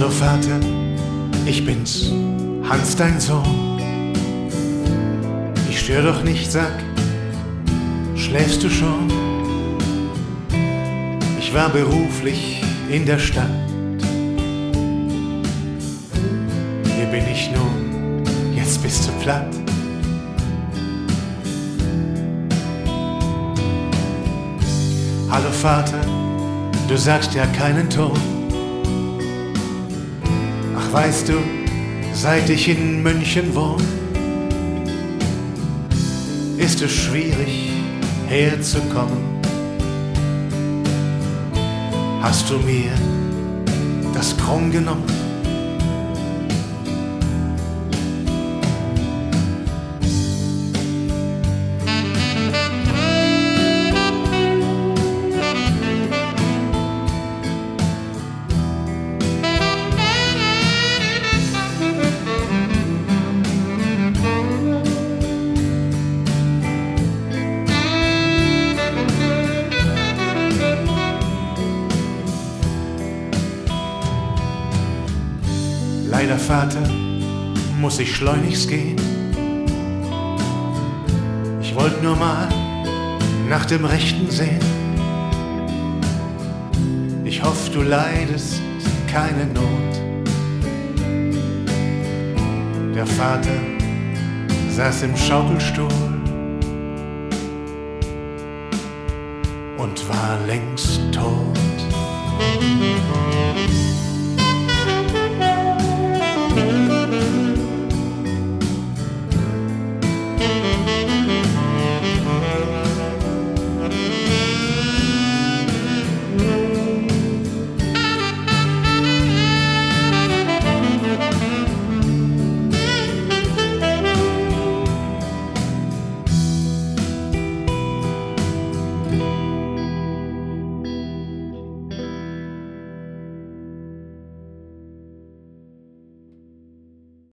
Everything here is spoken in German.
Hallo Vater, ich bin's, Hans dein Sohn. Ich stör doch nicht, sag, schläfst du schon? Ich war beruflich in der Stadt. Hier bin ich nun, jetzt bist du platt. Hallo Vater, du sagst ja keinen Ton. Weißt du, seit ich in München wohn, ist es schwierig herzukommen. Hast du mir das krumm genommen? Leider, Vater, muss ich schleunigst gehen. Ich wollte nur mal nach dem Rechten sehen. Ich hoffe, du leidest keine Not. Der Vater saß im Schaukelstuhl und war längst tot.